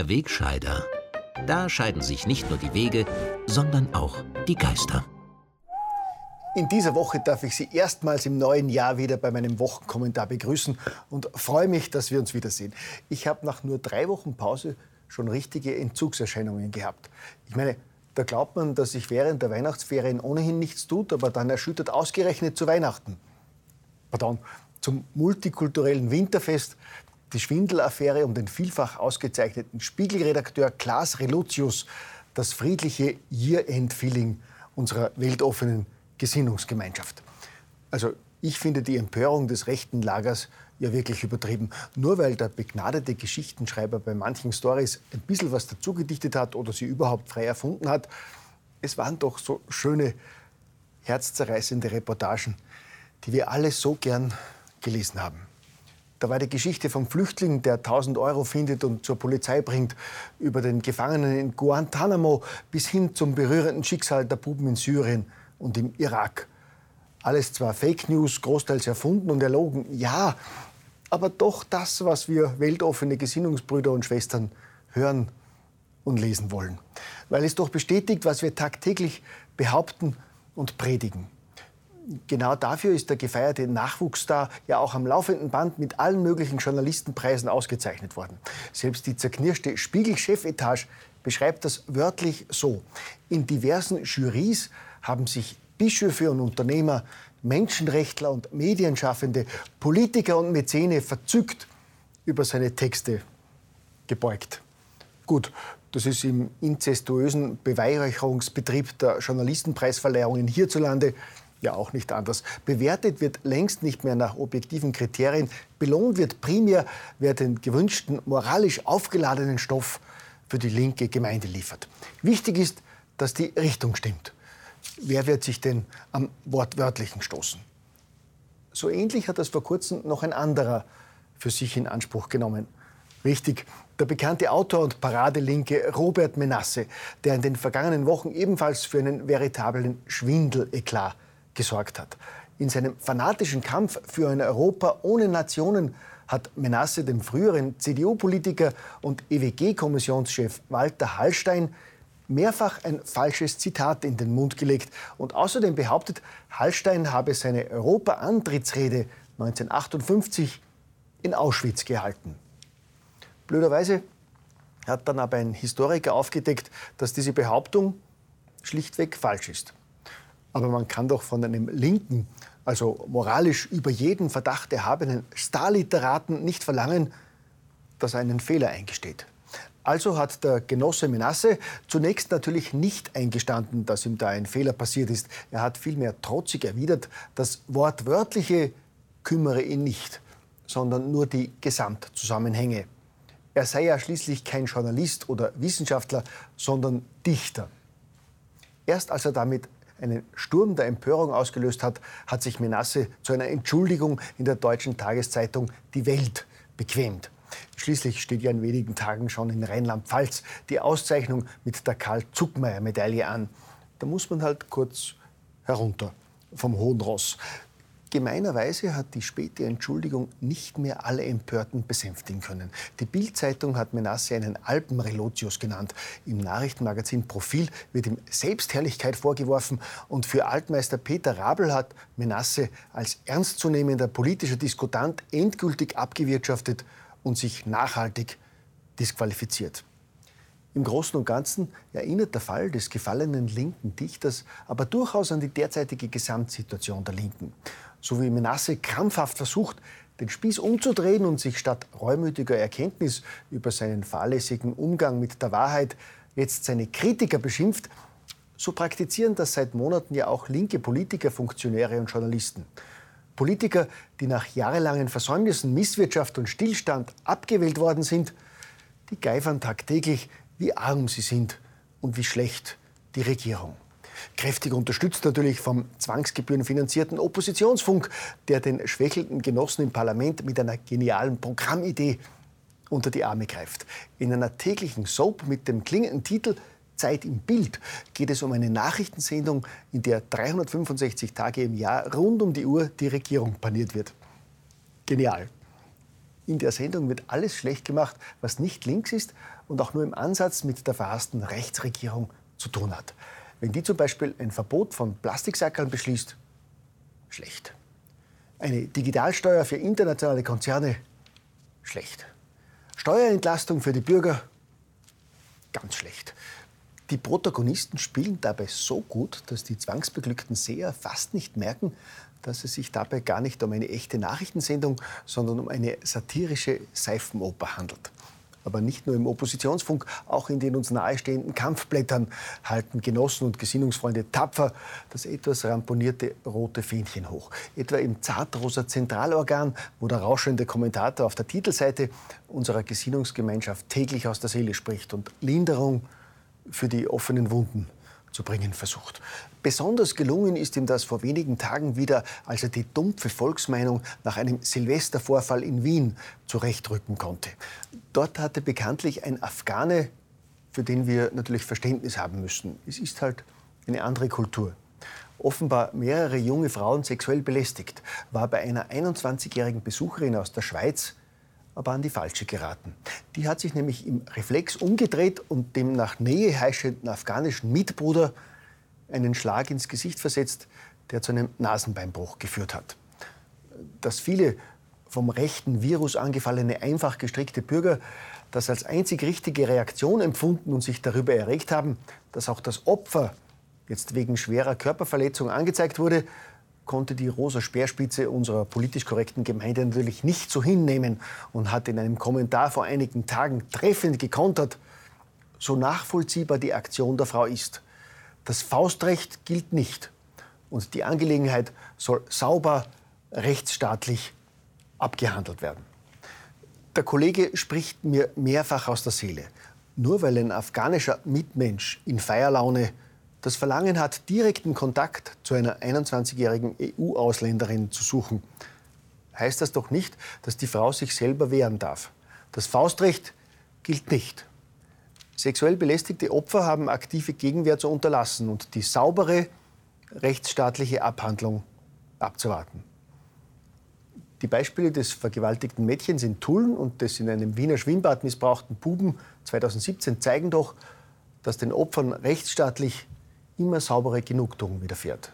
Der Wegscheider. Da scheiden sich nicht nur die Wege, sondern auch die Geister. In dieser Woche darf ich Sie erstmals im neuen Jahr wieder bei meinem Wochenkommentar begrüßen und freue mich, dass wir uns wiedersehen. Ich habe nach nur drei Wochen Pause schon richtige Entzugserscheinungen gehabt. Ich meine, da glaubt man, dass sich während der Weihnachtsferien ohnehin nichts tut, aber dann erschüttert ausgerechnet zu Weihnachten. Pardon, zum multikulturellen Winterfest die Schwindelaffäre um den vielfach ausgezeichneten Spiegelredakteur Klaas Relotius, das friedliche Year-End-Feeling unserer weltoffenen Gesinnungsgemeinschaft. Also ich finde die Empörung des rechten Lagers ja wirklich übertrieben. Nur weil der begnadete Geschichtenschreiber bei manchen Stories ein bisschen was dazugedichtet hat oder sie überhaupt frei erfunden hat, es waren doch so schöne, herzzerreißende Reportagen, die wir alle so gern gelesen haben. Da war die Geschichte vom Flüchtling, der 1000 Euro findet und zur Polizei bringt, über den Gefangenen in Guantanamo bis hin zum berührenden Schicksal der Buben in Syrien und im Irak. Alles zwar Fake News, großteils erfunden und erlogen, ja, aber doch das, was wir weltoffene Gesinnungsbrüder und Schwestern hören und lesen wollen. Weil es doch bestätigt, was wir tagtäglich behaupten und predigen. Genau dafür ist der gefeierte Nachwuchsstar ja auch am laufenden Band mit allen möglichen Journalistenpreisen ausgezeichnet worden. Selbst die zerknirschte Spiegel-Chefetage beschreibt das wörtlich so. In diversen Jurys haben sich Bischöfe und Unternehmer, Menschenrechtler und Medienschaffende, Politiker und Mäzene verzückt über seine Texte gebeugt. Gut, das ist im inzestuösen Beweihräucherungsbetrieb der Journalistenpreisverleihungen hierzulande ja auch nicht anders. Bewertet wird längst nicht mehr nach objektiven Kriterien. Belohnt wird primär, wer den gewünschten moralisch aufgeladenen Stoff für die linke Gemeinde liefert. Wichtig ist, dass die Richtung stimmt wer wird sich denn am Wortwörtlichen stoßen? So ähnlich hat das vor kurzem noch ein anderer für sich in Anspruch genommen. Richtig, der bekannte Autor und Paradelinke Robert Menasse, der in den vergangenen Wochen ebenfalls für einen veritablen Schwindeleklat gesorgt hat. In seinem fanatischen Kampf für ein Europa ohne Nationen hat Menasse dem früheren CDU-Politiker und EWG-Kommissionschef Walter Hallstein mehrfach ein falsches Zitat in den Mund gelegt und außerdem behauptet, Hallstein habe seine Europa-Antrittsrede 1958 in Auschwitz gehalten. Blöderweise hat dann aber ein Historiker aufgedeckt, dass diese Behauptung schlichtweg falsch ist. Aber man kann doch von einem linken, also moralisch über jeden Verdacht erhabenen Starliteraten nicht verlangen, dass er einen Fehler eingesteht. Also hat der Genosse Menasse zunächst natürlich nicht eingestanden, dass ihm da ein Fehler passiert ist. Er hat vielmehr trotzig erwidert, das Wortwörtliche kümmere ihn nicht, sondern nur die Gesamtzusammenhänge. Er sei ja schließlich kein Journalist oder Wissenschaftler, sondern Dichter. Erst als er damit einen Sturm der Empörung ausgelöst hat, hat sich Menasse zu einer Entschuldigung in der deutschen Tageszeitung Die Welt bequemt. Schließlich steht ja in wenigen Tagen schon in Rheinland-Pfalz die Auszeichnung mit der Karl-Zuckmeier-Medaille an. Da muss man halt kurz herunter vom hohen Ross. Gemeinerweise hat die späte Entschuldigung nicht mehr alle Empörten besänftigen können. Die Bild-Zeitung hat Menasse einen Alpenrelotius genannt. Im Nachrichtenmagazin Profil wird ihm Selbstherrlichkeit vorgeworfen. Und für Altmeister Peter Rabel hat Menasse als ernstzunehmender politischer Diskutant endgültig abgewirtschaftet und sich nachhaltig disqualifiziert. Im Großen und Ganzen erinnert der Fall des gefallenen linken Dichters aber durchaus an die derzeitige Gesamtsituation der Linken. So wie Menasse krampfhaft versucht, den Spieß umzudrehen und sich statt reumütiger Erkenntnis über seinen fahrlässigen Umgang mit der Wahrheit jetzt seine Kritiker beschimpft, so praktizieren das seit Monaten ja auch linke Politiker, Funktionäre und Journalisten. Politiker, die nach jahrelangen Versäumnissen, Misswirtschaft und Stillstand abgewählt worden sind, die geifern tagtäglich, wie arm sie sind und wie schlecht die Regierung. Kräftig unterstützt natürlich vom zwangsgebührenfinanzierten Oppositionsfunk, der den schwächelnden Genossen im Parlament mit einer genialen Programmidee unter die Arme greift. In einer täglichen Soap mit dem klingenden Titel Zeit im Bild geht es um eine Nachrichtensendung, in der 365 Tage im Jahr rund um die Uhr die Regierung paniert wird. Genial. In der Sendung wird alles schlecht gemacht, was nicht links ist und auch nur im Ansatz mit der verhassten Rechtsregierung zu tun hat. Wenn die zum Beispiel ein Verbot von Plastiksackerln beschließt, schlecht. Eine Digitalsteuer für internationale Konzerne, schlecht. Steuerentlastung für die Bürger, ganz schlecht. Die Protagonisten spielen dabei so gut, dass die zwangsbeglückten Seher fast nicht merken, dass es sich dabei gar nicht um eine echte Nachrichtensendung, sondern um eine satirische Seifenoper handelt. Aber nicht nur im Oppositionsfunk, auch in den uns nahestehenden Kampfblättern halten Genossen und Gesinnungsfreunde tapfer das etwas ramponierte rote Fähnchen hoch. Etwa im zartrosa Zentralorgan, wo der rauschende Kommentator auf der Titelseite unserer Gesinnungsgemeinschaft täglich aus der Seele spricht und Linderung für die offenen Wunden zu bringen versucht. Besonders gelungen ist ihm das vor wenigen Tagen wieder, als er die dumpfe Volksmeinung nach einem Silvestervorfall in Wien zurechtrücken konnte. Dort hatte bekanntlich ein Afghane, für den wir natürlich Verständnis haben müssen. Es ist halt eine andere Kultur. Offenbar mehrere junge Frauen sexuell belästigt, war bei einer 21-jährigen Besucherin aus der Schweiz aber an die falsche geraten. Die hat sich nämlich im Reflex umgedreht und dem nach Nähe heischenden afghanischen Mitbruder einen Schlag ins Gesicht versetzt, der zu einem Nasenbeinbruch geführt hat. Dass viele vom rechten Virus angefallene, einfach gestrickte Bürger das als einzig richtige Reaktion empfunden und sich darüber erregt haben, dass auch das Opfer jetzt wegen schwerer Körperverletzung angezeigt wurde, konnte die rosa Speerspitze unserer politisch korrekten Gemeinde natürlich nicht so hinnehmen und hat in einem Kommentar vor einigen Tagen treffend gekontert, so nachvollziehbar die Aktion der Frau ist. Das Faustrecht gilt nicht und die Angelegenheit soll sauber rechtsstaatlich abgehandelt werden. Der Kollege spricht mir mehrfach aus der Seele. Nur weil ein afghanischer Mitmensch in Feierlaune das Verlangen hat, direkten Kontakt zu einer 21-jährigen EU-Ausländerin zu suchen, heißt das doch nicht, dass die Frau sich selber wehren darf. Das Faustrecht gilt nicht. Sexuell belästigte Opfer haben aktive Gegenwehr zu unterlassen und die saubere rechtsstaatliche Abhandlung abzuwarten. Die Beispiele des vergewaltigten Mädchens in Tulln und des in einem Wiener Schwimmbad missbrauchten Buben 2017 zeigen doch, dass den Opfern rechtsstaatlich immer saubere Genugtuung widerfährt.